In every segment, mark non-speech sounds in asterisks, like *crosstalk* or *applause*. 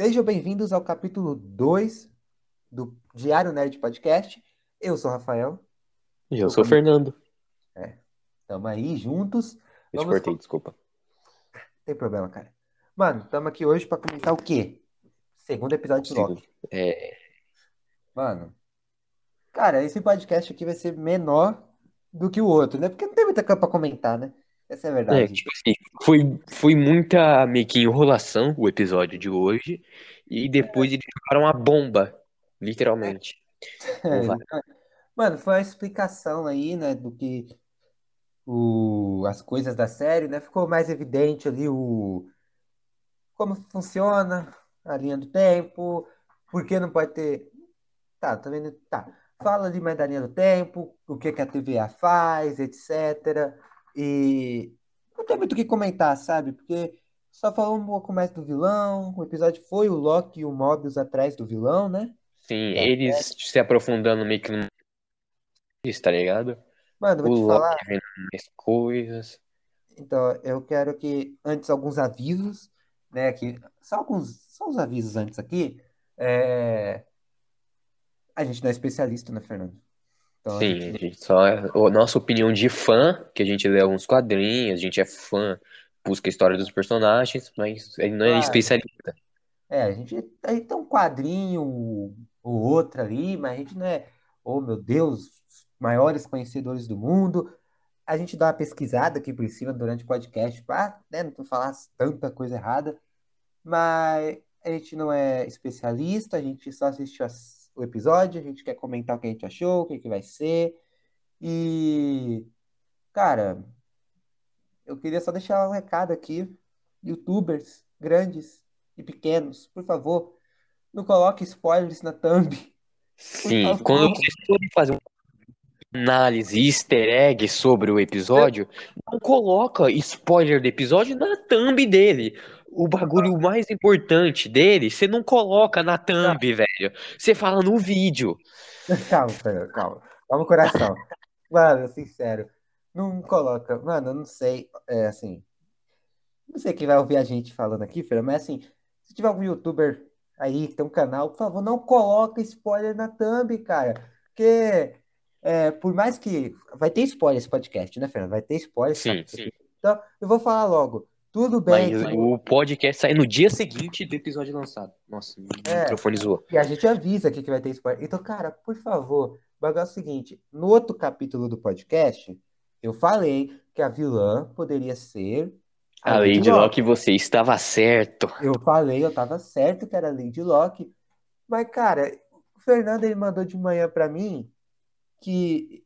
Sejam bem-vindos ao capítulo 2 do Diário Nerd Podcast. Eu sou o Rafael. E eu sou o Fernando. Estamos aí juntos. Eu te Vamos cortei, desculpa. Não tem problema, cara. Mano, estamos aqui hoje para comentar o quê? Segundo episódio de Loki. É, Mano, cara, esse podcast aqui vai ser menor do que o outro, né? Porque não tem muita coisa pra comentar, né? Essa é a é, verdade. tipo assim, foi, foi muita meio que enrolação o episódio de hoje. E depois eles jogaram uma bomba, literalmente. *laughs* É, vai. Mano, foi uma explicação aí, né, do que o, as coisas da série, né? Ficou mais evidente ali o como funciona a linha do tempo, por que não pode ter. Tá, tá vendo? Tá. Fala ali mais da linha do tempo, o que que a TVA faz, etc. E não tem muito o que comentar, sabe? Porque só falou um pouco mais do vilão. O episódio foi o Loki e o Mobius atrás do vilão, né? Sim, É, eles se aprofundando meio que no. Isso, tá ligado? Mano, O vou te falar. Loki vendo mais coisas. Então, eu quero que, antes, alguns avisos, né, que, só alguns, só uns avisos antes aqui, é, a gente não é especialista, né, Fernando? Então, Sim, gente, a gente só. A nossa opinião de fã, que a gente lê alguns quadrinhos, a gente é fã, busca a história dos personagens, mas não é claro, especialista. é, a gente, a gente tem um quadrinho ou outro ali, mas a gente não é, oh, meu Deus, maiores conhecedores do mundo, a gente dá uma pesquisada aqui por cima durante o podcast, para, né, não falar tanta coisa errada, Mas a gente não é especialista, a gente só assistiu as- o episódio, a gente quer comentar o que a gente achou, o que que vai ser. E, cara, eu queria só deixar um recado aqui. YouTubers grandes e pequenos, por favor, não coloque spoilers na thumb, Sim, quando vocês forem fazer uma análise easter egg sobre o episódio, não coloca spoiler do episódio na thumb dele. O bagulho mais importante dele, você não coloca na thumb, velho. Você fala no vídeo. *laughs* Calma, Fernando, calma. Calma, coração. Mano, sincero, não coloca. Mano, eu não sei, é assim, não sei quem vai ouvir a gente falando aqui, Fernando, mas assim, se tiver algum youtuber aí que tem um canal, por favor, não coloca spoiler na thumb, cara. Porque, é, por mais que. Vai ter spoiler esse podcast, né, Fernando? Vai ter spoiler Sim, capítulo. Então, eu vou falar logo. Tudo bem mas o podcast sai no dia seguinte do episódio lançado. Nossa, o É. microfone zoou. E a gente avisa aqui que vai ter spoiler. Então, cara, por favor, o bagulho é o seguinte: no outro capítulo do podcast, eu falei que a vilã poderia ser a A Lady Lady Locke. Locke, você estava certo. Eu falei, eu tava certo que era a Lady Locke. Mas, cara, o Fernando ele mandou de manhã pra mim que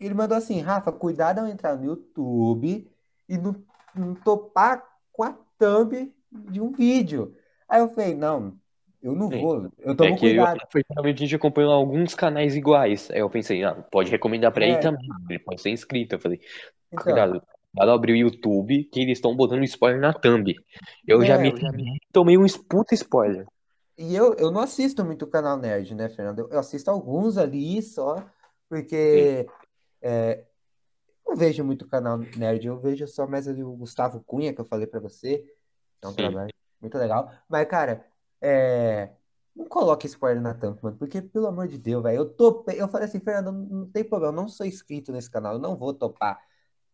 ele mandou assim, Rafa, cuidado ao entrar no YouTube e não topar com a thumb de um vídeo. Aí eu falei, não, eu não Sim. vou, eu É tomo eu, cuidado. personalmente, a gente acompanhou alguns canais iguais. Aí eu pensei, ah, pode recomendar pra ele É, também. Ele pode ser inscrito. Eu falei, então, cuidado, cuidado abrir o YouTube que eles estão botando spoiler na thumb. Eu já é, me tomei um puta spoiler. E eu, eu não assisto muito o canal Nerd, né, Fernando? Eu, eu assisto alguns ali só, porque é, eu não vejo muito canal Nerd, eu vejo só mais ali o Gustavo Cunha, que eu falei pra você, é um Sim. trabalho muito legal. Mas, cara, é, não coloque spoiler na thumb, mano, porque, pelo amor de Deus, velho, eu topei, eu falei assim, Fernando, não, tem problema, eu não sou inscrito nesse canal, eu não vou topar.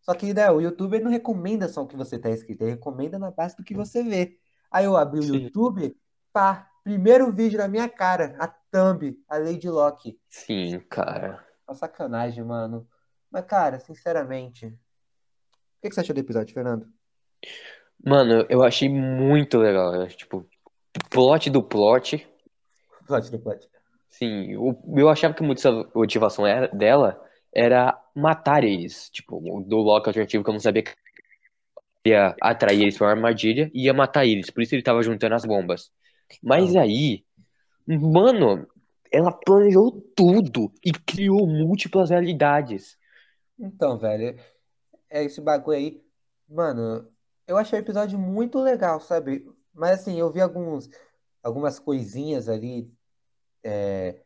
Só que, né, o YouTube não recomenda só o que você tá inscrito, ele recomenda na base do que você vê. Aí eu abri o Sim. YouTube, pá, primeiro vídeo na minha cara, a thumb, a Lady Locke. Sim, cara. Uma sacanagem, mano. Mas, cara, sinceramente, o que que você achou do episódio, Fernando? Mano, eu achei muito legal. eu acho, Tipo, plot do plot. Plot do plot. Sim, o- eu achava que muita motivação era, dela era matar eles. Tipo, do Loki alternativo que eu não sabia que ia atrair eles pra uma armadilha e ia matar eles. Por isso ele tava juntando as bombas. Mas aí, mano, ela planejou tudo e criou múltiplas realidades. Então, velho, é esse bagulho aí. Mano, eu achei o episódio muito legal, sabe? Mas assim, eu vi alguns, algumas coisinhas ali é,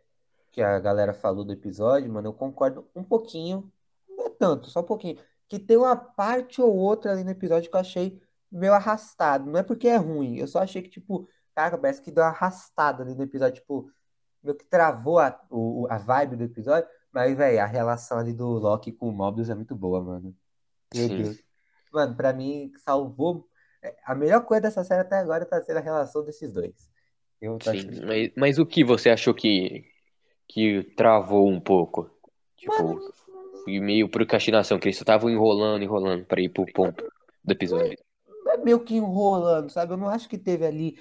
que a galera falou do episódio, mano. Eu concordo um pouquinho, não é tanto, só um pouquinho. Que tem uma parte ou outra ali no episódio que eu achei meio arrastado. Não é porque é ruim, eu só achei que, tipo, cara, parece que deu uma arrastada ali no episódio, tipo, meio que travou a, o, a vibe do episódio, mas, velho, a relação ali do Loki com o Mobius é muito boa, mano. Meu Sim. Deus. Mano, pra mim, salvou. é, A melhor coisa dessa série até agora tá sendo a relação desses dois. Eu Sim, achando. mas, mas o que você achou que, que travou um pouco? Mano, Tipo, foi meio procrastinação, que eles só estavam enrolando, enrolando pra ir pro ponto do episódio. é meio que enrolando, sabe? Eu não acho que teve ali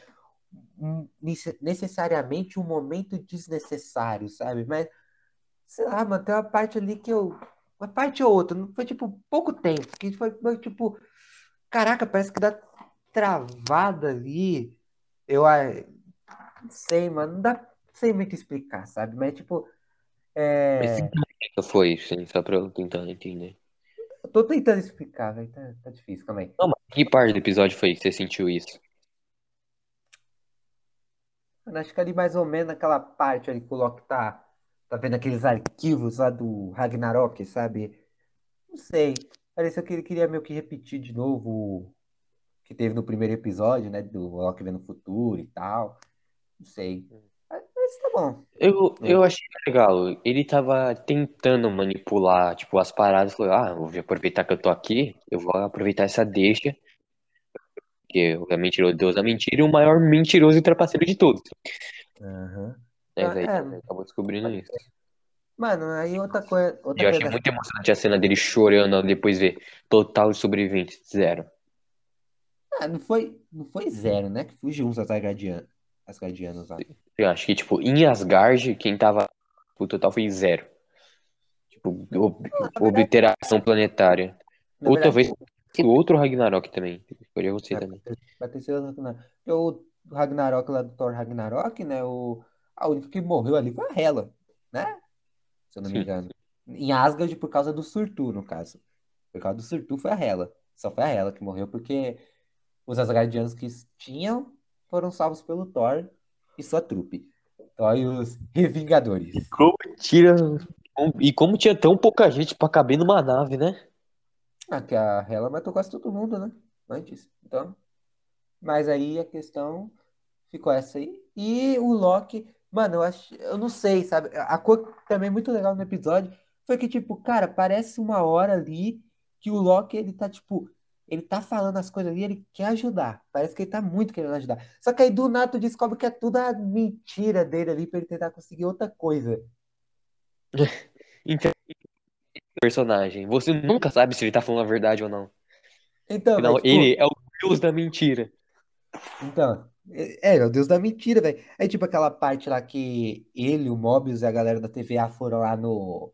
nece- necessariamente um momento desnecessário, sabe? Mas, sei lá, mano, tem uma parte ali que eu. Uma parte ou outra, não foi tipo pouco tempo, que foi tipo. Caraca, parece que dá travada ali. Eu não sei, mano, não dá sei muito explicar, sabe? Mas, tipo, Mas é. que foi, sim, só pra eu tentar entender. Eu tô tentando explicar, velho. Tá, tá difícil, calma aí. Não, mas que parte do episódio foi que você sentiu isso? Mano, acho que ali mais ou menos naquela parte ali que o Loki tá, tá vendo aqueles arquivos lá do Ragnarok, sabe? Não sei. Pareceu que ele queria meio que repetir de novo o que teve no primeiro episódio, né? Do Loki vendo o futuro e tal. Não sei. Mas, tá bom. Eu, É. eu achei legal. Ele tava tentando manipular, tipo, as paradas. Falou, ah, vou aproveitar que eu tô aqui, eu vou aproveitar essa deixa. Porque o mentiroso da mentira e o maior mentiroso e trapaceiro de todos. Aham. Ah, aí é. acabou descobrindo isso. Mano, aí outra coisa. Outra eu coisa achei dessa- muito emocionante a cena dele chorando depois ver total de sobreviventes, zero. Ah, não foi, não foi zero, né? Que fugiu uns Asgardianos, Asgardianos lá. Eu acho que, tipo, em Asgard, quem tava o total foi zero. Tipo, ob- obliteração planetária. Na Ou verdade, talvez o outro Ragnarok também. Escolhi você É, também. Vai ter sido o Ragnarok. O Ragnarok lá do Thor Ragnarok, né? O, a única que morreu ali foi a Hela, né? Se eu não me Sim. engano. Em Asgard por causa do Surtur, no caso. Por causa do Surtur foi a Hela. Só foi a Hela que morreu porque os Asgardianos que tinham foram salvos pelo Thor e sua trupe. Thor e os Revingadores. Como tira. E como tinha tão pouca gente pra caber numa nave, né? Ah, que a Hela matou quase todo mundo, né? Antes. Então. Mas aí a questão ficou essa aí. E o Loki, mano, eu acho, eu não sei, sabe? A coisa também muito legal no episódio foi que, tipo, cara, parece uma hora ali que o Loki, ele tá, tipo, ele tá falando as coisas ali, ele quer ajudar. Parece que ele tá muito querendo ajudar. Só que aí do nada tu descobre que é tudo a mentira dele ali pra ele tentar conseguir outra coisa. *laughs* Então, personagem. Você nunca sabe se ele tá falando a verdade ou não. Então, Afinal, mas, tipo, ele é o deus da mentira. Então, é, é o Deus da mentira, velho. Aí, tipo, aquela parte lá que ele, o Mobius e a galera da TVA foram lá no,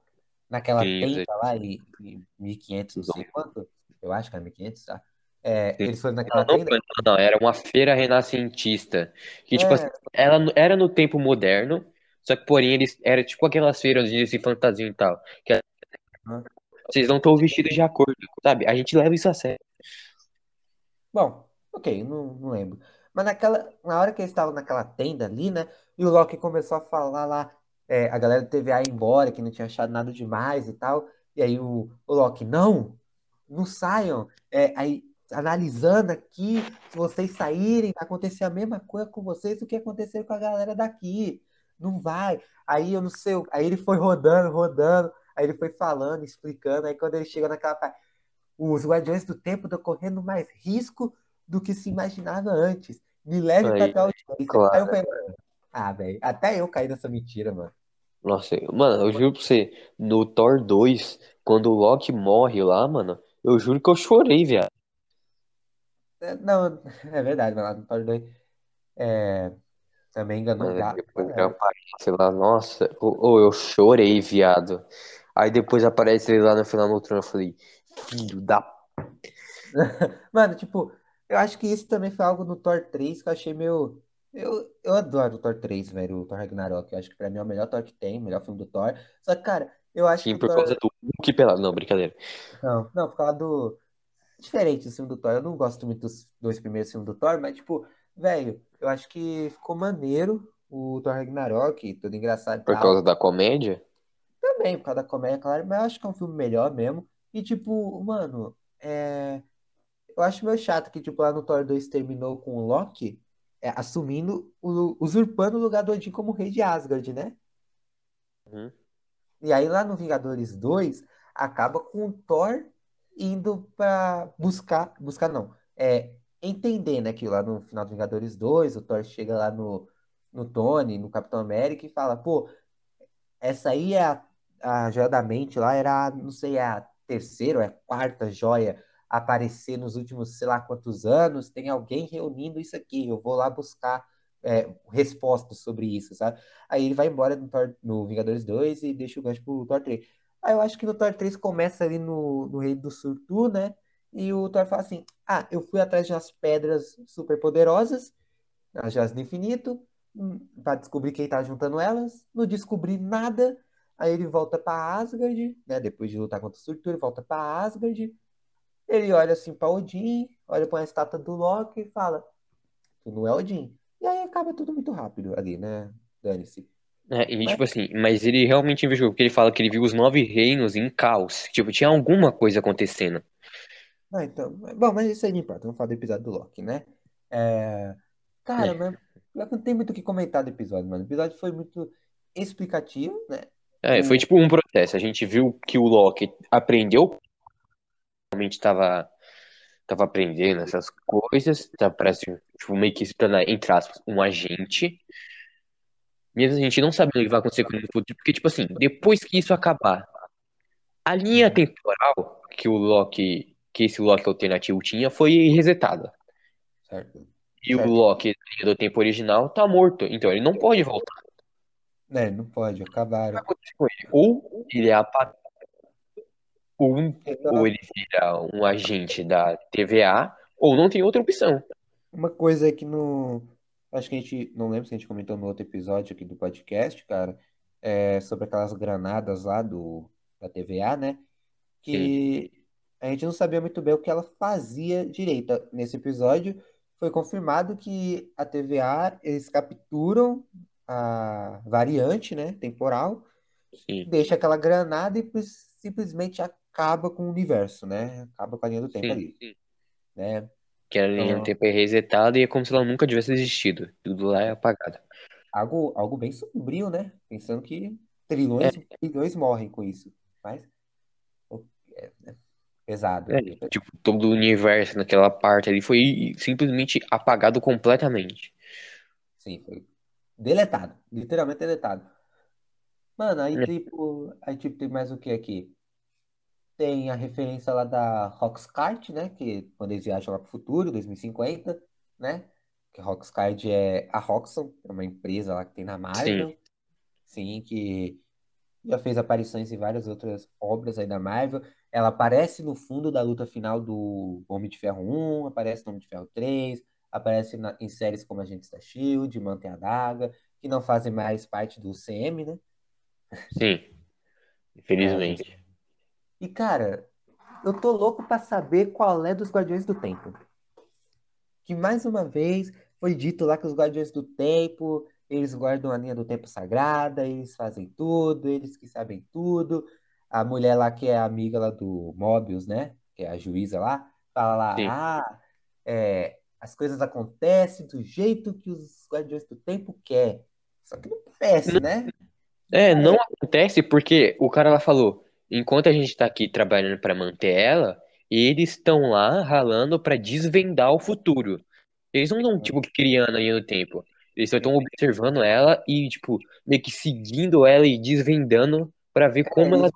naquela Sim, tenda lá em, em 1500, não sei quanto. Eu acho que era 1500, tá? É, eles foram naquela Não, tenda. não, não, era uma feira renascentista. Que, tipo É. assim, ela era no tempo moderno, só que, porém, eles era tipo aquelas feiras de fantasia e tal. Que Hã? vocês não estão vestidos de acordo, sabe? A gente leva isso a sério. Bom, ok, não, não lembro. Mas naquela, na hora que eles estavam naquela tenda ali, né? E o Loki começou a falar lá, é, a galera do TVA ia embora, que não tinha achado nada demais e tal. E aí o, o Loki, não, não saiam. É, aí, analisando aqui, se vocês saírem, vai acontecer a mesma coisa com vocês do que aconteceu com a galera daqui. Não vai. Aí eu não sei, aí ele foi rodando, rodando, aí ele foi falando, explicando, aí quando ele chega naquela parte, os Guardiões do Tempo estão correndo mais risco do que se imaginava antes. Me leve Aí, pra tal audiência. claro. Aí eu falei, ah, velho, até eu caí nessa mentira, mano. Nossa, mano, eu juro pra você, no Thor 2, quando o Loki morre lá, mano, eu juro que eu chorei, viado. É, Não, é verdade, lá no Thor 2 é, também enganou Mano, gato. depois ele aparece lá, nossa, ô, ô, eu chorei, viado. Aí depois aparece ele lá no final no trono, eu falei, filho da. *laughs* Mano, tipo, eu acho que isso também foi algo no Thor 3 que eu achei meio. Eu, eu adoro o Thor 3, velho, o Thor Ragnarok. Eu acho que pra mim é o melhor Thor que tem, o melhor filme do Thor. Só que, cara, eu acho Sim, que o por Thor. causa do Hulk pelado. Não, brincadeira. Não, não, por causa do. Diferente do filme do Thor. Eu não gosto muito dos dois primeiros filmes do Thor, mas, tipo, velho, eu acho que ficou maneiro o Thor Ragnarok, tudo engraçado Por causa da comédia? Também, por causa da comédia, claro, mas eu acho que é um filme melhor mesmo. E, tipo, mano, é... eu acho meio chato que, tipo, lá no Thor 2 terminou com o Loki é, assumindo, o, usurpando o lugar do Odin como rei de Asgard, né? Uhum. E aí lá no Vingadores 2, acaba com o Thor indo para buscar, buscar não, é entender, né, que lá no final do Vingadores 2, o Thor chega lá no, no Tony, no Capitão América e fala, pô, essa aí é a, a joia da mente lá, era, não sei, é a terceira ou é a quarta joia aparecer nos últimos, sei lá quantos anos, tem alguém reunindo isso aqui, eu vou lá buscar é, respostas sobre isso, sabe? Aí ele vai embora no, Thor, no Vingadores 2 e deixa o gancho pro Thor 3. Aí eu acho que no Thor 3 começa ali no, no Rei do Surtur, né? E o Thor fala assim: Ah, eu fui atrás de umas pedras super poderosas, as joias do infinito, hum, para descobrir quem tá juntando elas. Não descobri nada. Aí ele volta para Asgard, né? Depois de lutar contra o Surtur, ele volta para Asgard. Ele olha assim para Odin, olha para a estátua do Loki e fala: Tu não é Odin. E aí acaba tudo muito rápido ali, né? Dane-se. É, e Mas, tipo assim, mas ele realmente investigou, porque ele fala que ele viu os nove reinos em caos. Tipo, tinha alguma coisa acontecendo. ah, então, bom, mas isso aí não importa, vamos falar do episódio do Loki, né? É, cara, É, mas não tem muito o que comentar do episódio, mano. O episódio foi muito explicativo, né? é, foi tipo um processo. A gente viu que o Loki aprendeu, realmente tava, tava aprendendo essas coisas, tá, parece tipo, meio que se tornar, entre aspas, um agente. Mesmo a gente não sabendo o que vai acontecer com no futuro, porque, tipo assim, depois que isso acabar, a linha Uhum, temporal que o Loki, que esse Loki alternativo tinha, foi resetada. certo, E o certo. Loki da linha do tempo original tá morto. Então ele não pode voltar. O Né, não pode, acabaram. Ou ele é apagado, ou, ou ele vira um agente da TVA, ou não tem outra opção. Uma coisa que no. Acho que a gente. Não lembro se a gente comentou no outro episódio aqui do podcast, cara. É sobre aquelas granadas lá do, da TVA, né? Sim, Que a gente não sabia muito bem o que ela fazia direito. Nesse episódio, foi confirmado que a TVA, eles capturam a variante, né? Temporal, sim, deixa aquela granada e simplesmente acaba com o universo, né? Acaba com a linha do tempo sim. ali, né? Que a linha do Então. tempo é resetada e é como se ela nunca tivesse existido. Tudo lá é apagado. Algo, algo bem sombrio, né? Pensando que É, trilhões, bilhões morrem com isso. Mas é, é pesado. é, tipo, todo o universo naquela parte ali foi simplesmente apagado completamente. Sim, foi deletado. Literalmente deletado. Mano, aí É, tipo, aí tipo, tem mais o que aqui? Tem a referência lá da Roxcart, né? Que quando eles viajam lá pro futuro, 2050, né? Que a Roxcart é a Roxxon, é uma empresa lá que tem na Sim, Marvel. Sim, que Já fez aparições em várias outras obras aí da Marvel. Ela aparece no fundo da luta final do Homem de Ferro 1, aparece no Homem de Ferro 3, aparece na- em séries como Agentes da Shield, Mantém a Daga, que não fazem mais parte do CM, né? sim, *laughs* É, infelizmente. E, cara, eu tô louco pra saber qual é dos Guardiões do Tempo. que mais uma vez foi dito lá que os Guardiões do Tempo, eles guardam a linha do tempo sagrada, eles fazem tudo, eles que sabem tudo. A mulher lá que é amiga lá do Mobius, né? Que é a juíza lá, fala Sim. lá, ah, é, as coisas acontecem do jeito que os Guardiões do Tempo quer. Só que não parece, né? Não É, não acontece porque o cara lá falou, enquanto a gente tá aqui trabalhando pra manter ela, eles estão lá ralando pra desvendar o futuro. Eles não estão, tipo, criando aí no tempo. Eles só estão observando ela e, tipo, meio que seguindo ela e desvendando pra ver como ela.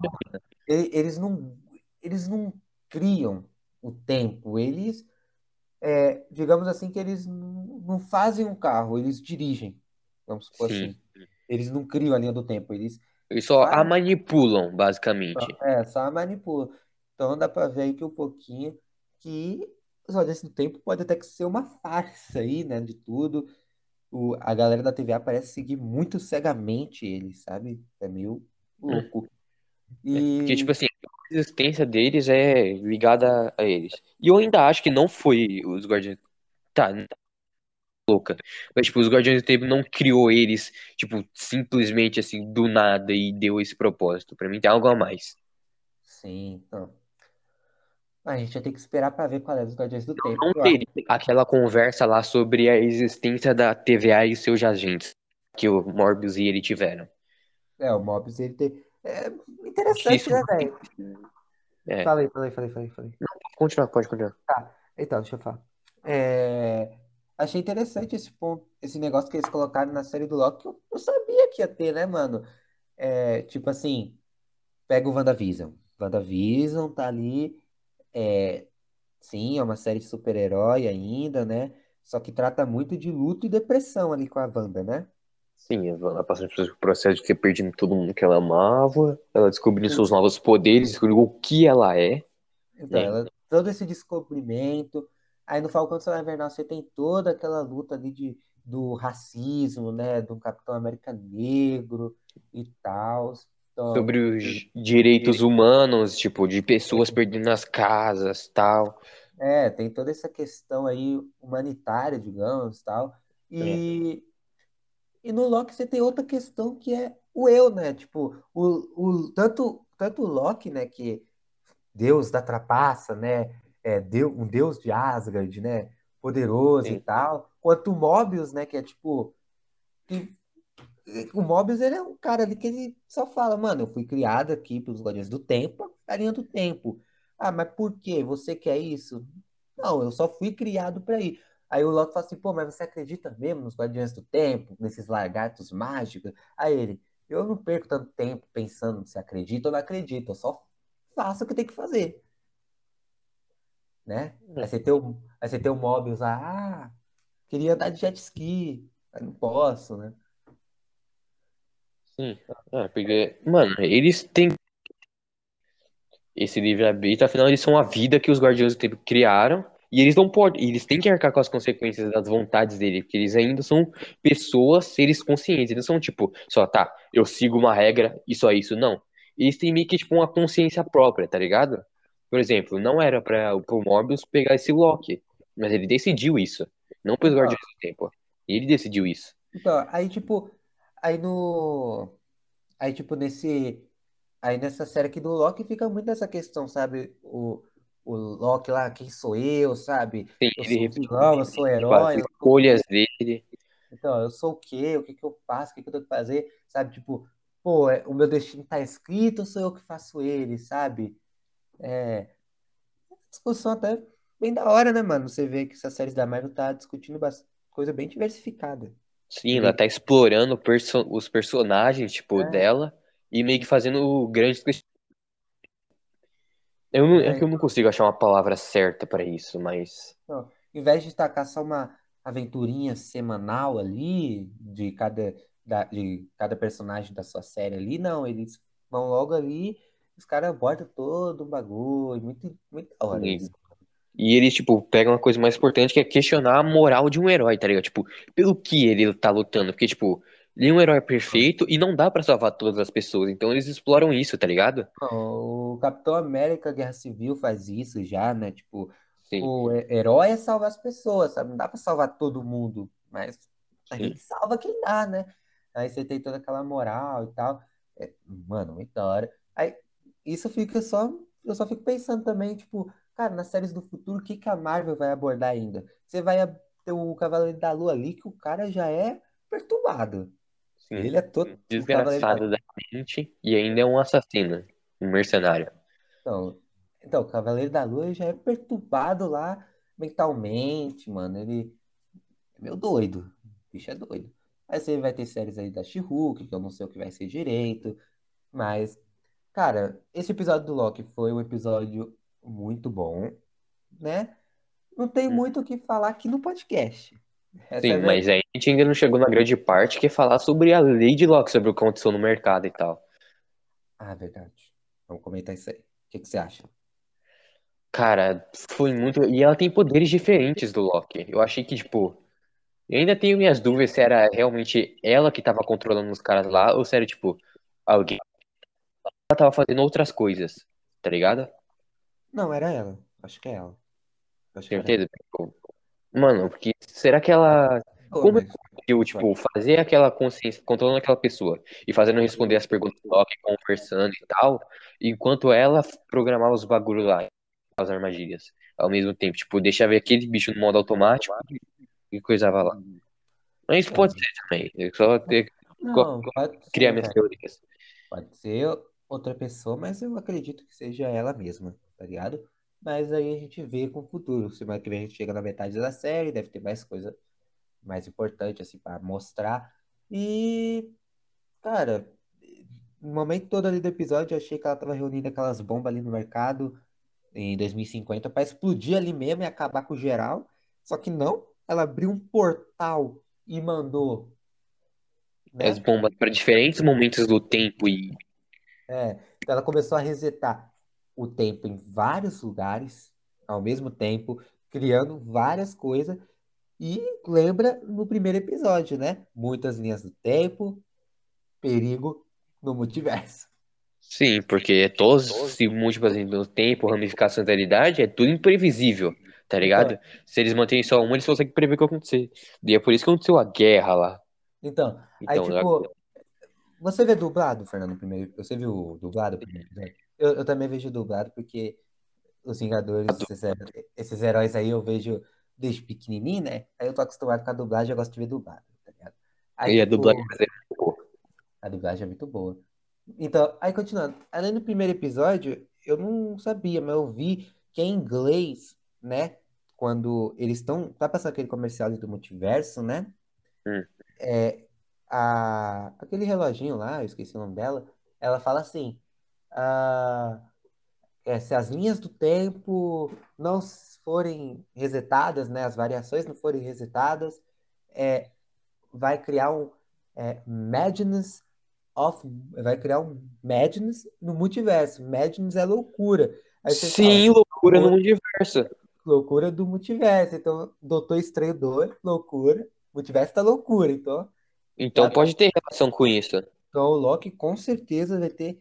Eles, e- eles não, eles não criam o tempo, eles é, digamos assim, que eles não não fazem um carro, eles dirigem, vamos supor Sim. assim. Eles não criam a linha do tempo, eles Eles só a manipulam, basicamente. é, só manipulam. Então dá pra ver aí que um pouquinho que os Guardiões do Tempo pode até que ser uma farsa aí, né, de tudo. O, a galera da TVA parece seguir muito cegamente eles, sabe? É meio louco. É, porque, tipo E assim, a existência deles é ligada a eles. E eu ainda acho que não foi os Guardiões. Tá, não tá louca. Mas, tipo, os Guardiões do Tempo não criou eles, tipo, simplesmente assim, do nada e deu esse propósito. Pra mim tem algo a mais. sim, então. A gente vai ter que esperar pra ver qual é dos Guardiões do Tempo. Não Eu acho. teria aquela conversa lá sobre a existência da TVA e seus agentes que o Morbius e ele tiveram. É, o Mobius, ele tem. É interessante, isso né, velho? É. Falei, falei, falei, falei, falei. Pode continuar, pode continuar. Tá, então, deixa eu falar. É, achei interessante esse ponto, esse negócio que eles colocaram na série do Loki, que eu não sabia que ia ter, né, mano? É, tipo assim, pega o WandaVision. WandaVision tá ali, é, sim, é uma série de super-herói ainda, né? Só que trata muito de luto e depressão ali com a Wanda, né? Sim, ela passando pelo processo de ter perdido todo mundo que ela amava, ela descobrindo seus novos poderes, descobrindo o que ela é. Então, É. ela, todo esse descobrimento. Aí no Falcão Solar Invernal você tem toda aquela luta ali de, do racismo, né? Do Capitão América Negro e tal. Então, Sobre os direitos humanos, tipo, de pessoas perdendo as casas, tal. é, tem toda essa questão aí humanitária, digamos, tal. E, e no Loki você tem outra questão que é o eu, né? Tipo, o, o, tanto, tanto o Loki, né? Que Deus da trapaça, né? É, deu, um deus de Asgard, né? Poderoso e Sim. tal. Quanto o Mobius, né? Que é tipo. que- o Mobius, ele é um cara ali que ele só fala, mano, eu fui criado aqui pelos Guardiões do Tempo, a linha do tempo. Ah, mas por quê? Você quer isso? Não, eu só fui criado pra ir. Aí o Loki fala assim, pô, mas você acredita mesmo nos Guardiões do Tempo, nesses lagartos mágicos? Aí ele, eu não perco tanto tempo pensando se acredita ou não acredita, eu só faço o que tem que fazer, né? Aí você tem o, aí você tem o Mobius lá, ah, queria andar de jet ski, mas não posso, né? Sim. É, porque, mano, eles têm esse livre-arbítrio, afinal eles são a vida que os Guardiões do Tempo criaram, e eles não podem, eles têm que arcar com as consequências das vontades dele, porque eles ainda são pessoas, seres conscientes, eles não são tipo, só tá, eu sigo uma regra e só isso, não. Eles têm meio que tipo uma consciência própria, tá ligado? Por exemplo, não era para o Morbius pegar esse Loki, mas ele decidiu isso, não pelos Então, Guardiões do Tempo. Ele decidiu isso. então, aí tipo, aí no, aí tipo nesse, aí nessa série aqui do Loki fica muito essa questão, sabe? O, o Loki lá, quem sou eu, sabe? Sim, Eu sou vilão, eu sou as herói, eu o escolhas quê? dele. Então, eu sou o quê? O que que eu faço? O que que eu tenho que fazer? Sabe? Tipo, pô, é- o meu destino tá escrito ou sou eu que faço ele, sabe? É, discussão até bem da hora, né, mano? Você vê que essas séries da Marvel tá discutindo coisa bem diversificada. Sim, ela tá explorando perso- os personagens, tipo, É. dela e meio que fazendo grandes. Eu não, é É. que eu não consigo achar uma palavra certa pra isso, mas Então, em vez de tacar só uma aventurinha semanal ali de cada, da- de cada personagem da sua série ali, não, eles vão logo ali, os caras abordam todo o bagulho, muito, muito da hora e, isso. e eles, tipo, pegam uma coisa mais importante que é questionar a moral de um herói, tá ligado? Tipo, pelo que ele tá lutando, porque, tipo, ele é um herói perfeito e não dá pra salvar todas as pessoas, então eles exploram isso, tá ligado? O Capitão América Guerra Civil faz isso já, né? Tipo, Sim, o he- herói é salvar as pessoas, sabe? Não dá pra salvar todo mundo, mas a sim. gente salva quem dá, né? Aí você tem toda aquela moral e tal. É, mano, muito da hora. Aí, isso fica só. Eu só fico pensando também, tipo, cara, nas séries do futuro, o que que a Marvel vai abordar ainda? Você vai ter o Cavaleiro da Lua ali, que o cara já é perturbado. Sim. Ele é todo. Desgraçado da mente e ainda é um assassino, um mercenário. Então, então, o Cavaleiro da Lua já é perturbado lá mentalmente, mano. Ele é meio doido. O bicho é doido. Aí você vai ter séries aí da She-Hulk, que eu não sei o que vai ser direito. Mas, cara, esse episódio do Loki foi um episódio muito bom, né? Não tem Hum. muito o que falar aqui no podcast. Essa Sim, é a mas aí a gente ainda não chegou na grande parte, que é falar sobre a lei de Locke, sobre o que aconteceu no mercado e tal. Ah, verdade. Vamos comentar isso aí. O que que você acha? Cara, foi muito. E ela tem poderes diferentes do Loki. Eu achei que, tipo. Eu ainda tenho minhas dúvidas se era realmente ela que tava controlando os caras lá, ou se era, tipo, alguém. Ela tava fazendo outras coisas, tá ligado? Não, era ela. Acho que é ela. Acho. Certeza? Mano, porque será que ela. Pô, Como mas- conseguiu, tipo, fazer aquela consciência, controlando aquela pessoa e fazendo responder as perguntas do Loki, conversando e tal, enquanto ela programava os bagulhos lá? as armadilhas ao mesmo tempo. Tipo, deixava aquele bicho no modo automático e coisava lá. Mas pode ser também. Eu só ter, Não, criar ser, minhas teorias. Pode ser outra pessoa, mas eu acredito que seja ela mesma, tá ligado? Mas aí a gente vê com o futuro. Semana que vem a gente chega na metade da série, deve ter mais coisa mais importante, assim, pra mostrar. E, cara, no momento todo ali do episódio, eu achei que ela tava reunindo aquelas bombas ali no mercado em 2050 pra explodir ali mesmo e acabar com geral. Só que não, ela abriu um portal e mandou, As né? bombas para diferentes momentos do tempo e É, então ela começou a resetar o tempo em vários lugares ao mesmo tempo, criando várias coisas. E lembra no primeiro episódio, né? Muitas linhas do tempo, perigo no multiverso. Sim, porque é todos se múltiplas linhas do tempo, ramificação da realidade, é tudo imprevisível, tá ligado? Então, Se eles mantêm só uma, eles conseguem prever o que vai acontecer. E é por isso que aconteceu a guerra lá. então, aí Então, tipo, você vê dublado, Fernando, primeiro, você viu dublado primeiro? Eu, eu também vejo dublado porque os Vingadores, esses, esses heróis aí eu vejo desde pequenininho, né? Aí eu tô acostumado com a dublagem, eu gosto de ver dublado, tá ligado? Aí, e a tipo, dublagem é muito boa. A dublagem é muito boa. Então, aí continuando. Além do primeiro episódio, eu não sabia, mas eu vi que em inglês, né? Quando eles estão. Tá passando aquele comercial do multiverso, né? Hum. É, a, aquele reloginho lá, eu esqueci o nome dela, ela fala assim: ah, é, se as linhas do tempo não forem resetadas, né? As variações não forem resetadas, é, vai criar um é, madness of, vai criar um madness no multiverso. Madness é loucura. Sim, fala, loucura no loucura, multiverso. loucura do multiverso. Então, Doutor Estranho 2, loucura. Multiverso tá loucura. Então, Então pode ter relação com isso. então o Loki com certeza vai ter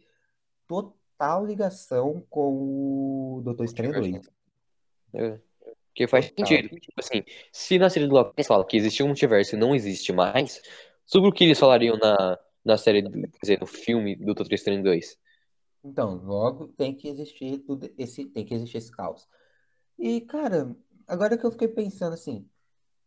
total ligação com o Doutor Estranho 2. É. Porque faz Total. sentido. Tipo assim, se na série do Loki eles falam que existe um multiverso e não existe mais, sobre o que eles falariam na, na série, do- quer dizer, no filme do Doutor Estranho 2? Então, logo tem que existir tudo esse, tem que existir esse caos. E, cara, agora que eu fiquei pensando assim,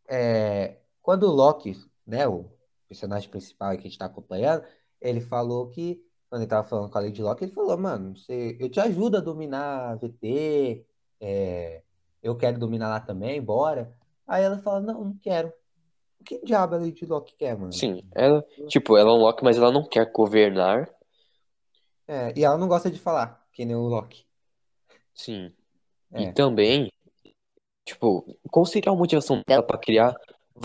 é, quando o Loki, né, o personagem principal que a gente tá acompanhando, ele falou que, quando ele tava falando com a Lady Locke, ele falou, mano, você, eu te ajudo a dominar a VT, é, eu quero dominar lá também, bora. Aí ela fala, não, não quero. O que diabo a Lady Locke quer, mano? Sim, ela, tipo, ela é um Loki, mas ela não quer governar. É, e ela não gosta de falar, que nem o Loki. Sim. É. E também, tipo, qual seria a motivação dela pra criar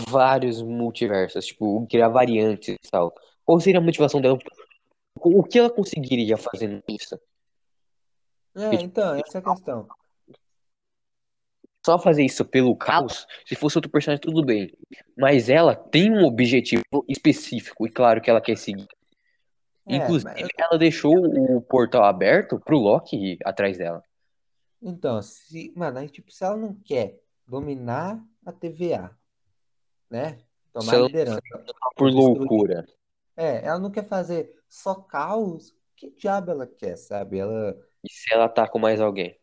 vários multiversos? Tipo, criar variantes e tal. Qual seria a motivação dela? O que ela conseguiria fazendo isso? É, então, essa é a questão. Só fazer isso pelo caos, se fosse outro personagem, tudo bem. Mas ela tem um objetivo específico, e claro que ela quer seguir. É, Inclusive, mas- ela deixou o portal aberto pro Loki ir atrás dela. Então, se, mano, aí, tipo, se ela não quer dominar a TVA, né? Tomar liderança, Por loucura. É, ela não quer fazer só caos. Que diabo ela quer, sabe? Ela, E se ela tá com mais alguém?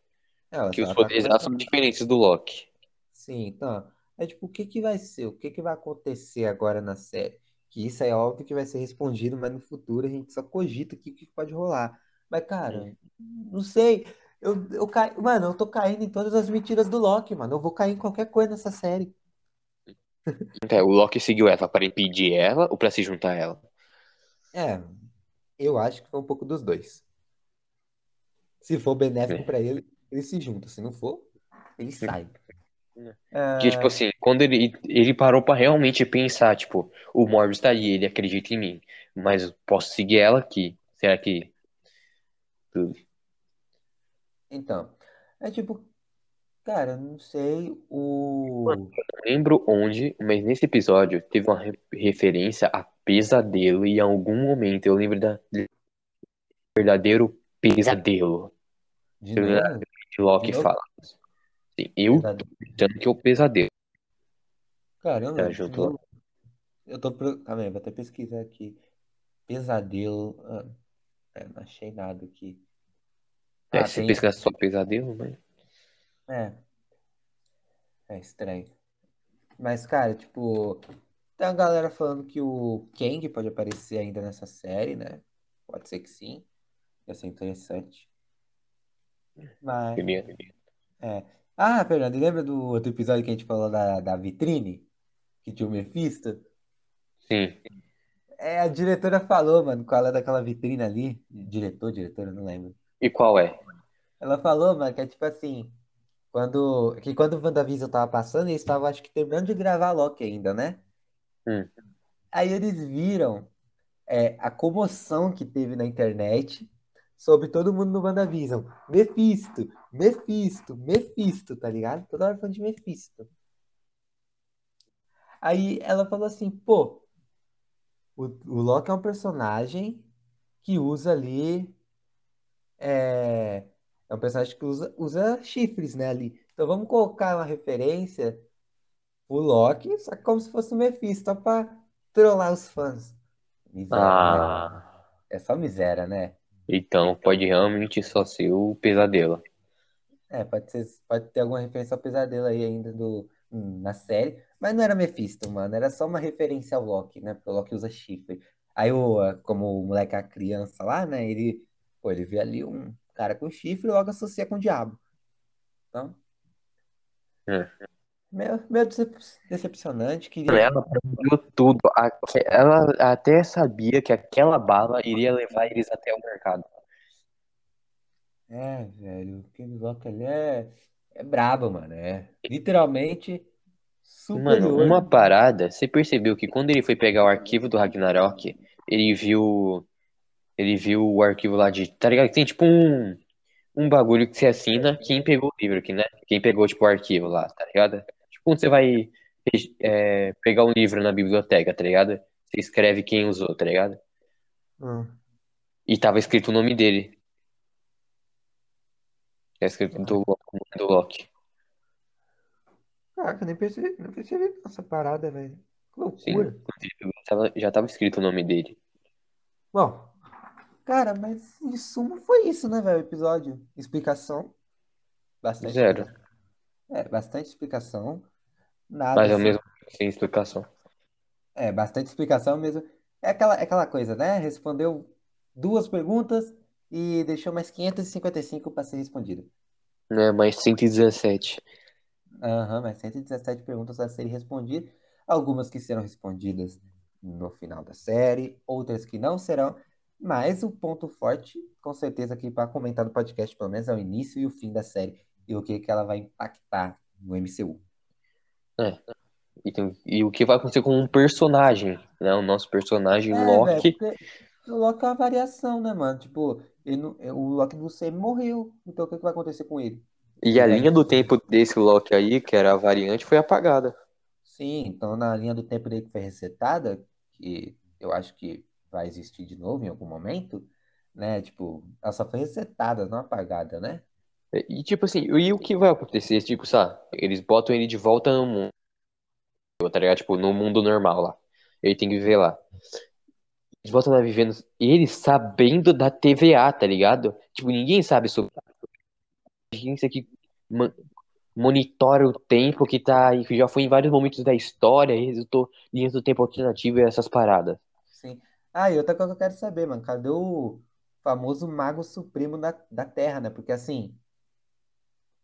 ela, Que os tá poderes essa- são diferentes do Loki. Sim, então, é tipo, o que que vai ser? O que que vai acontecer agora na série? Que isso é óbvio que vai ser respondido, mas no futuro a gente só cogita o que que pode rolar. Mas, cara, não sei. Eu, eu ca... Mano, eu tô caindo em todas as mentiras do Loki, mano. Eu vou cair em qualquer coisa nessa série. Então, o Loki seguiu ela para impedir ela ou para se juntar a ela? É, eu acho que foi um pouco dos dois. Se for benéfico É. pra ele, ele se junta. Se não for, ele sai. É, Porque, tipo assim, quando ele, ele parou pra realmente pensar, tipo, o Morbius tá aí, ele acredita em mim, mas eu posso seguir ela aqui. Será que. Então, é tipo, cara, não sei o. Não lembro onde, mas nesse episódio teve uma re- referência a pesadelo e em algum momento eu lembro da verdadeiro pesadelo De eu- novo? que Loki De novo? fala. Assim, eu Pesadelo. acreditando que é o pesadelo. Caramba, Tá de junto novo. Eu tô. pro- Calma aí, vou até pesquisar aqui. Pesadelo. ah, é, não achei nada aqui. É, Ah, se tem. pesquisar só pesadelo, mas. É. É estranho. Mas, cara, tipo, tem a galera falando que o Kang pode aparecer ainda nessa série, né? Pode ser que sim. Ia ser interessante. Mas. É. Ah, Fernando, lembra do outro episódio que a gente falou da, da vitrine? Que tinha o Mephisto? Sim. É, a diretora falou, mano, qual é daquela vitrine ali. Diretor, diretora, não lembro. E qual é? Ela falou, mano, que é tipo assim. Quando, que quando o WandaVision tava passando, eles estavam, acho que, terminando de gravar Loki ainda, né? Hum. Aí eles viram é, a comoção que teve na internet sobre todo mundo no WandaVision. Mephisto, Mephisto, Mephisto, tá ligado? Toda hora falando de Mephisto. Aí ela falou assim, pô, o, o Loki é um personagem que usa ali. É, é um personagem que usa, usa chifres, né, ali. Então vamos colocar uma referência o Loki, só que como se fosse o Mephisto, só pra trollar os fãs. Miséria, né? Ah, É só miséria, né? então pode realmente só ser o pesadelo. É, pode ser, pode ter alguma referência ao pesadelo aí ainda do, hum, na série, mas não era Mephisto, mano, era só uma referência ao Loki, né? Porque o Loki usa chifre. Aí, o, como o moleque é a criança lá, né? Ele, pô, ele vê ali um cara com chifre e logo associa com o diabo. Então, Hum. meio, meio decep- decepcionante. Queria. Ela previu tudo. Aque- Ela até sabia que aquela bala iria levar eles até o mercado. É, velho, o King Loki ali é, é brabo, mano. É literalmente Mano, uma parada, você percebeu que quando ele foi pegar o arquivo do Ragnarok, ele viu. Ele viu o arquivo lá de. Tá ligado? Tem tipo um. Um bagulho que você assina quem pegou o livro aqui, né? Quem pegou, tipo, o arquivo lá, tá ligado? Tipo, quando você vai é, pegar um livro na biblioteca, tá ligado? Você escreve quem usou, tá ligado? Hum. E tava escrito o nome dele. Tá escrito do, do Loki. Caraca, nem percebi, não percebi essa parada, velho. Que Sim, loucura. tava- já tava escrito o nome dele. Bom, cara, mas em suma foi isso, né, velho? O episódio. Explicação. Bastante Zero. É, bastante explicação. Nada Mas ao assim. mesmo sem explicação. É, bastante explicação mesmo. É aquela, é aquela coisa, né? Respondeu duas perguntas e deixou mais 555 para ser respondido. Né? Mais 117. Aham, mas 117 perguntas a serem respondidas. Algumas que serão respondidas no final da série, outras que não serão. Mas o ponto forte, com certeza, aqui para comentar no podcast, pelo menos, é o início e o fim da série e o que, que ela vai impactar no MCU. É. E, tem- e o que vai acontecer com um personagem, né? O nosso personagem É, Loki. porque o Loki é uma variação, né, mano? Tipo, não- o Loki do CM morreu. Então o que, que vai acontecer com ele? E a linha do tempo desse Loki aí, que era a variante, foi apagada. Sim, então na linha do tempo dele que foi resetada, que eu acho que vai existir de novo em algum momento, né? Tipo, ela só foi resetada, não apagada, né? E tipo assim, e o que vai acontecer? Tipo, sabe? Eles botam ele de volta no mundo, tá ligado? Tipo, no mundo normal lá. Ele tem que viver lá. Eles botam lá vivendo, ele sabendo da TVA, tá ligado? Tipo, ninguém sabe sobre aqui ma- monitora o tempo que tá, que já foi em vários momentos da história, e resultou linhas do tempo alternativo e essas paradas. Sim. Ah, e outra coisa que eu quero saber, mano, cadê o famoso Mago Supremo da, da Terra, né? Porque assim,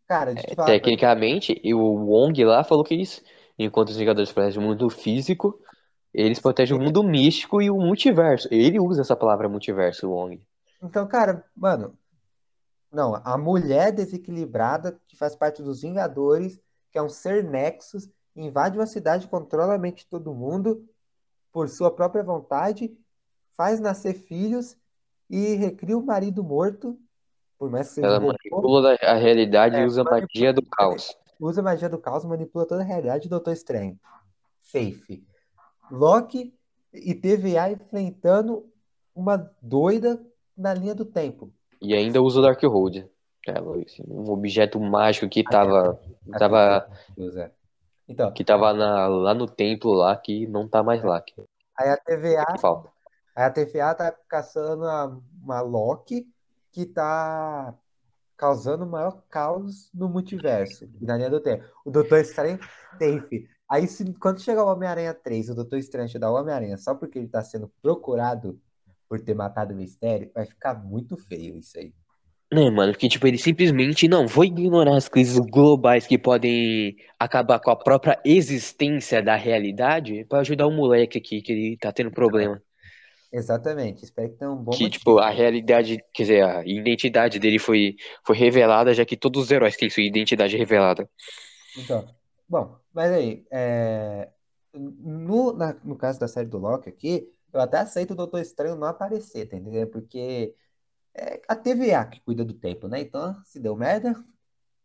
cara, te falar, pra- Tecnicamente, e o Wong lá falou que eles, enquanto os Vingadores protegem o mundo físico, eles protegem o mundo místico e o multiverso. Ele usa essa palavra multiverso, o Wong. Então, cara, mano, não, a mulher desequilibrada que faz parte dos Vingadores, que é um ser Nexus, invade uma cidade, controla a mente de todo mundo por sua própria vontade, faz nascer filhos e recria o marido morto, por mais que seja Ela manipula a realidade e É, usa manipula- magia do caos. usa magia do caos, manipula toda a realidade do Doutor Estranho. Safe. Loki e TVA enfrentando uma doida na linha do tempo. E ainda usa o Darkhold. É, assim, um objeto mágico que tava, tava, é. Então, que tava na- lá no templo lá, que não tá mais lá. Que, aí a TVA, que falta. A TVA tá caçando uma, uma Loki que tá causando o maior caos no multiverso, na linha do tempo. O Doutor Estranho safe. Aí, se, quando chegar o Homem-Aranha 3, o Doutor Estranho da Homem-Aranha só porque ele tá sendo procurado por ter matado o mistério, vai ficar muito feio isso aí. Né, mano? Porque, tipo, ele simplesmente não vou ignorar as crises globais que podem acabar com a própria existência da realidade pra ajudar o moleque aqui que ele tá tendo problema. Exatamente. Espero que tenha um bom Que, motivo. tipo, a realidade, quer dizer, a identidade dele foi, foi revelada, já que todos os heróis têm sua identidade revelada. Então, bom, mas aí, é, no, na- no caso da série do Loki aqui, eu até aceito o Doutor Estranho não aparecer, tá entendendo? Porque é a TVA que cuida do tempo, né? Então, se deu merda,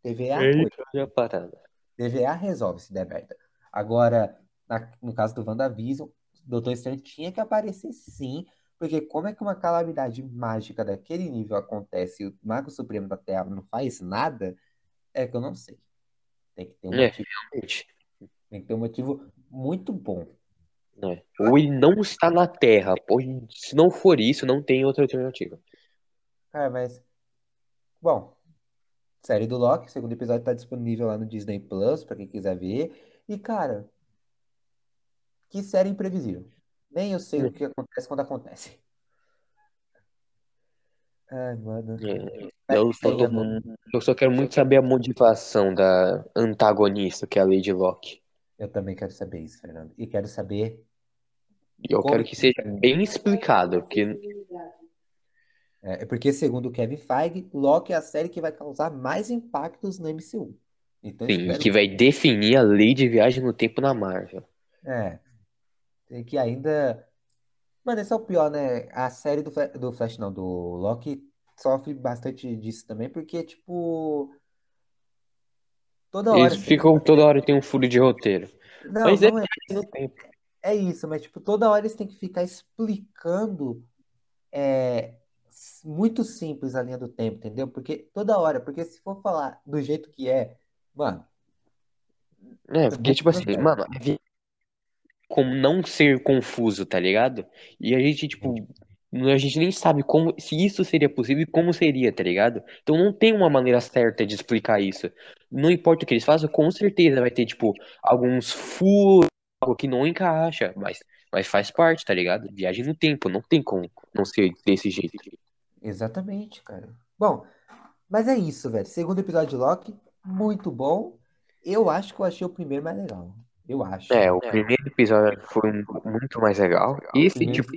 TVA cuida. Olha a parada. TVA resolve se der merda. Agora, na- no caso do WandaVision, Doutor Estranho tinha que aparecer sim, porque como é que uma calamidade mágica daquele nível acontece e o Mago Supremo da Terra não faz nada, é que eu não sei. Tem que ter um É, motivo, realmente. tem que ter um motivo muito bom. né? Ou ele não está na Terra. Ou, se não for isso, não tem outra alternativa. Cara, mas. Bom, série do Loki, segundo episódio tá disponível lá no Disney Plus, pra quem quiser ver. E, cara, que série imprevisível. Nem eu sei o que acontece quando acontece. Ai, mano. É, eu, só aí, tô- eu, só quero muito saber a motivação da antagonista, que é a Lady Locke. eu também quero saber isso, Fernando. E quero saber E eu quero que seja bem explicado, porque É, é porque, segundo o Kevin Feige, Loki é a série que vai causar mais impactos no MCU. Então, sim, que vai definir a lei de viagem no tempo na Marvel. É, que ainda. Mano, esse é o pior, né? A série do, Fla- do Flash, não, do Loki, sofre bastante disso também, porque, tipo, toda hora. Eles ficam toda hora tem um furo de roteiro. Não, Mas é não é, tempo. é isso, mas, tipo, toda hora eles têm que ficar explicando é, muito simples a linha do tempo, entendeu? Porque toda hora, porque se for falar do jeito que é, mano, É, porque não tipo assim, mano, é como não ser confuso, tá ligado? E a gente, tipo, a gente nem sabe como, se isso seria possível e como seria, tá ligado? Então não tem uma maneira certa de explicar isso. Não importa o que eles façam, com certeza vai ter, tipo, alguns furos, algo que não encaixa, mas, mas faz parte, tá ligado? Viagem no tempo, não tem como não ser desse jeito. Exatamente, cara. Bom, mas é isso, velho. Segundo episódio de Loki, muito bom. Eu acho que eu achei o primeiro mais legal. Eu acho. É, o primeiro episódio foi muito mais legal. Esse, Primeiro- tipo,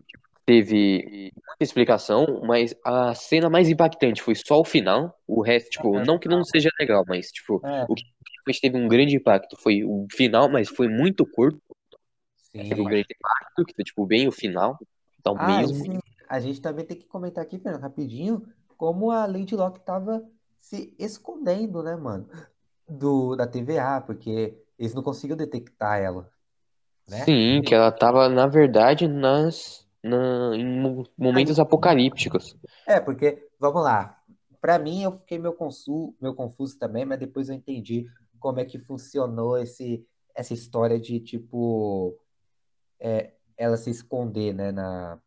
teve muita explicação, mas a cena mais impactante foi só o final. O resto, tipo, não que não seja legal, mas, tipo, É, o que realmente teve um grande impacto foi o final, mas foi muito curto. Teve um sim. grande impacto, que foi, tipo, bem o final. Então, Ah, mesmo. sim. A gente também tem que comentar aqui, Fernando, rapidinho, como a Lady Locke tava se escondendo, né, mano, do, da TVA, porque eles não conseguiam detectar ela, né? Sim, que ela tava, na verdade, nas, na, em mo- momentos apocalípticos. É, porque, vamos lá, pra mim eu fiquei meio confuso, meio confuso também, mas depois eu entendi como é que funcionou esse, essa história de, tipo, é, ela se esconder, né, na,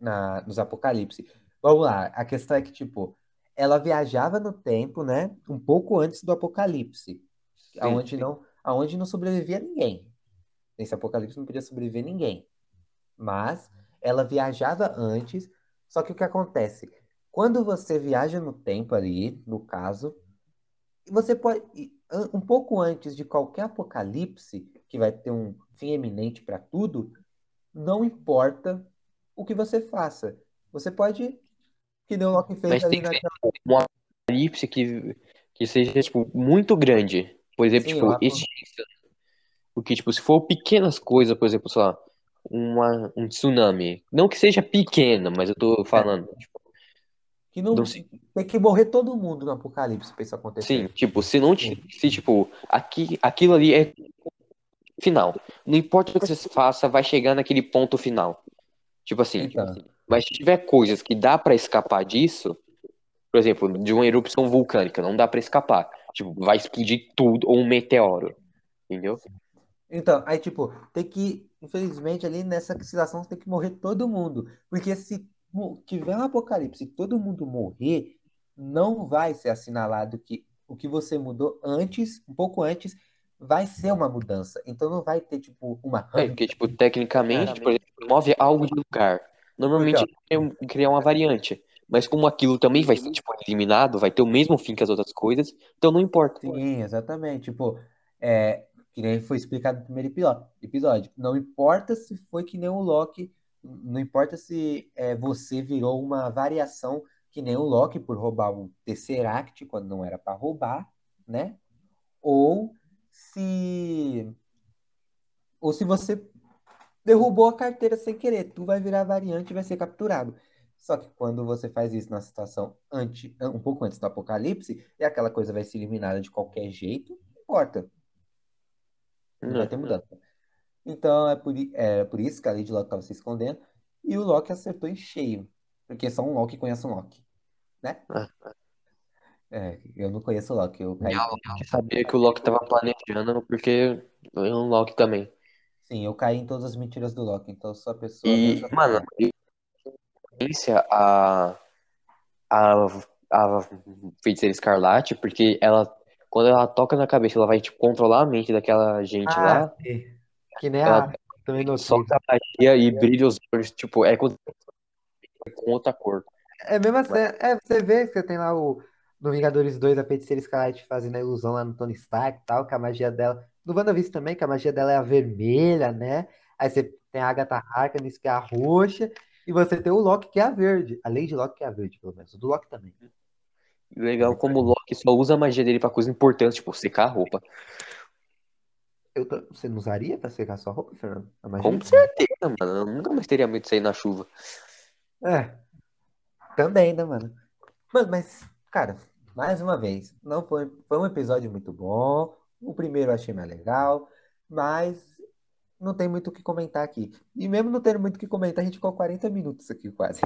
na, nos apocalipse. Vamos lá, a questão é que, tipo, ela viajava no tempo, né, um pouco antes do apocalipse, aonde não, aonde não sobrevivia ninguém. Nesse apocalipse não podia sobreviver ninguém. Mas ela viajava antes, só que o que acontece? Quando você viaja no tempo ali, no caso, você pode, um pouco antes de qualquer apocalipse, que vai ter um fim eminente para tudo, não importa o que você faça. Você pode, que nem o Loki fez Mas ali tem que naquela. um apocalipse que, que seja, tipo, muito grande. Por exemplo, Sim, tipo, o apo- extinção. Porque, tipo, se for pequenas coisas, por exemplo, sei lá, uma, um tsunami. Não que seja pequena, mas eu tô falando. tipo, Que não não tem que morrer todo mundo no apocalipse para isso acontecer. Sim, tipo, se não se, tipo, aqui, aquilo ali é final. Não importa o que você faça, vai chegar naquele ponto final. Tipo assim, Então, mas se tiver coisas que dá pra escapar disso, por exemplo, de uma erupção vulcânica, não dá pra escapar. Tipo, vai explodir tudo, ou um meteoro. Entendeu? então, aí tipo, tem que, infelizmente, ali nessa situação tem que morrer todo mundo. Porque se tiver um apocalipse e todo mundo morrer, não vai ser assinalado que o que você mudou antes, um pouco antes, vai ser uma mudança. Então não vai ter, tipo, uma. É, porque, tipo, tecnicamente, por exemplo, move algo de lugar. Normalmente é criar uma variante. Mas como aquilo também vai ser, tipo, eliminado, vai ter o mesmo fim que as outras coisas, então não importa. Sim, exatamente. Tipo, é, que nem foi explicado no primeiro episódio. Não importa se foi que nem o Loki, não importa se é, você virou uma variação que nem o Loki por roubar um Tesseract quando não era para roubar, né? Ou se ou se você derrubou a carteira sem querer, tu vai virar variante e vai ser capturado. Só que quando você faz isso na situação antes, um pouco antes do apocalipse, e aquela coisa vai ser eliminada de qualquer jeito, não importa. Não vai ter mudança. Então é por, é por isso que a Lady Locke estava se escondendo. E o Loki acertou em cheio. Porque só um Loki conhece um Loki. Né? É, eu não conheço o Loki. Eu caí... Eu sabia que o Loki estava planejando, porque é um Loki também. Sim, eu caí em todas as mentiras do Loki. Então sou a pessoa. E, mano, a, a, a feiticeira escarlate, porque ela, quando ela toca na cabeça, ela vai tipo, controlar a mente daquela gente Ah, lá. sim. Que nem Ela a. Também notei. solta a magia e brilha os olhos, tipo, é com, com outra cor. É a mesma cena. É, você vê que você tem lá o. No Vingadores 2, a feiticeira Escarlate fazendo a ilusão lá no Tony Stark e tal, que a magia dela. No WandaVision também, que a magia dela é a vermelha, né? Aí você tem a Agatha Harkness, que é a roxa, e você tem o Loki, que é a verde. A Lady Loki, que é a verde, pelo menos. O do Loki também. Legal como o Loki só usa a magia dele pra coisa importante, tipo, secar a roupa. Eu Você não usaria pra secar sua roupa, Fernando? Com certeza, mano. Eu nunca mais teria medo de sair na chuva. É. Também, né, mano? Mano, mas, cara, mais uma vez, não foi, foi um episódio muito bom. O primeiro eu achei mais legal, mas não tem muito o que comentar aqui. E mesmo não tendo muito o que comentar, a gente ficou 40 minutos aqui quase.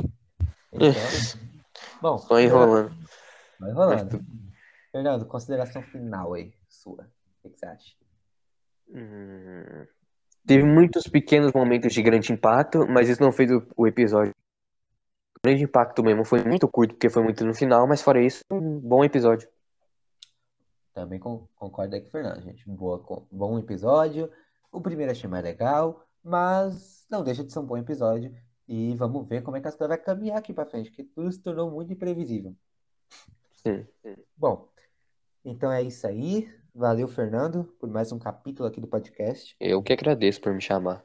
Então, *laughs* bom, Só enrolando. vai rolando. Fernando, consideração final aí, sua. O que você acha? Hum, Teve muitos pequenos momentos de grande impacto, mas isso não fez o, o episódio. O grande impacto mesmo foi muito curto, porque foi muito no final, mas fora isso, um bom episódio. Também con- concordo aí com o Fernando, gente. Boa, bom episódio. O primeiro achei mais legal, mas não deixa de ser um bom episódio. E vamos ver como é que as coisas vão caminhar aqui pra frente, porque tudo se tornou muito imprevisível. Sim. Bom, então é isso aí. Valeu, Fernando, por mais um capítulo aqui do podcast. Eu que agradeço por me chamar.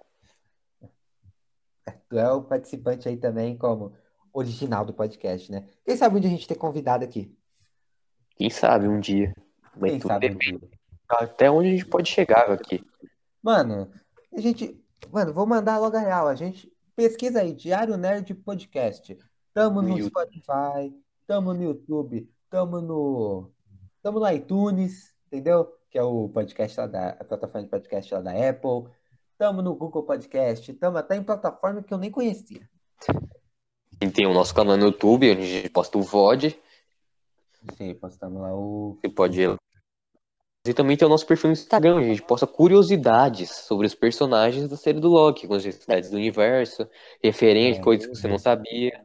Tu é o participante aí também como original do podcast, né? Quem sabe onde a gente ter convidado aqui? Quem sabe um dia. Mas Quem sabe um dia. até onde a gente pode chegar aqui. Mano, a gente. Mano, vou mandar logo a real. A gente pesquisa aí, Diário Nerd Podcast. Tamo no No. Spotify, tamo no YouTube, tamo no. Tamo no iTunes, entendeu? Que é o podcast lá da. A plataforma de podcast lá da Apple. Tamo no Google Podcast, tamo até em plataforma que eu nem conhecia. Gente tem o nosso canal no YouTube, onde a gente posta o VOD. Sim, postamos lá o. Você pode ir lá. E também tem o nosso perfil no Instagram, onde a gente posta curiosidades sobre os personagens da série do Loki, curiosidades do universo, referências, É, coisas que você não sabia.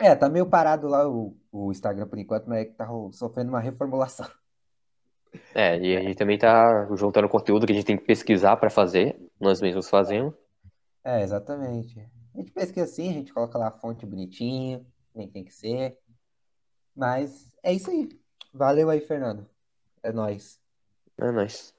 É, tá meio parado lá o, o Instagram por enquanto, mas é que tá sofrendo uma reformulação. É, e a gente também tá juntando conteúdo que a gente tem que pesquisar para fazer, nós mesmos fazemos. É, exatamente. A gente pesquisa assim, a gente coloca lá a fonte bonitinho, nem tem que ser. Mas é isso aí. Valeu aí, Fernando. É nóis. É nóis.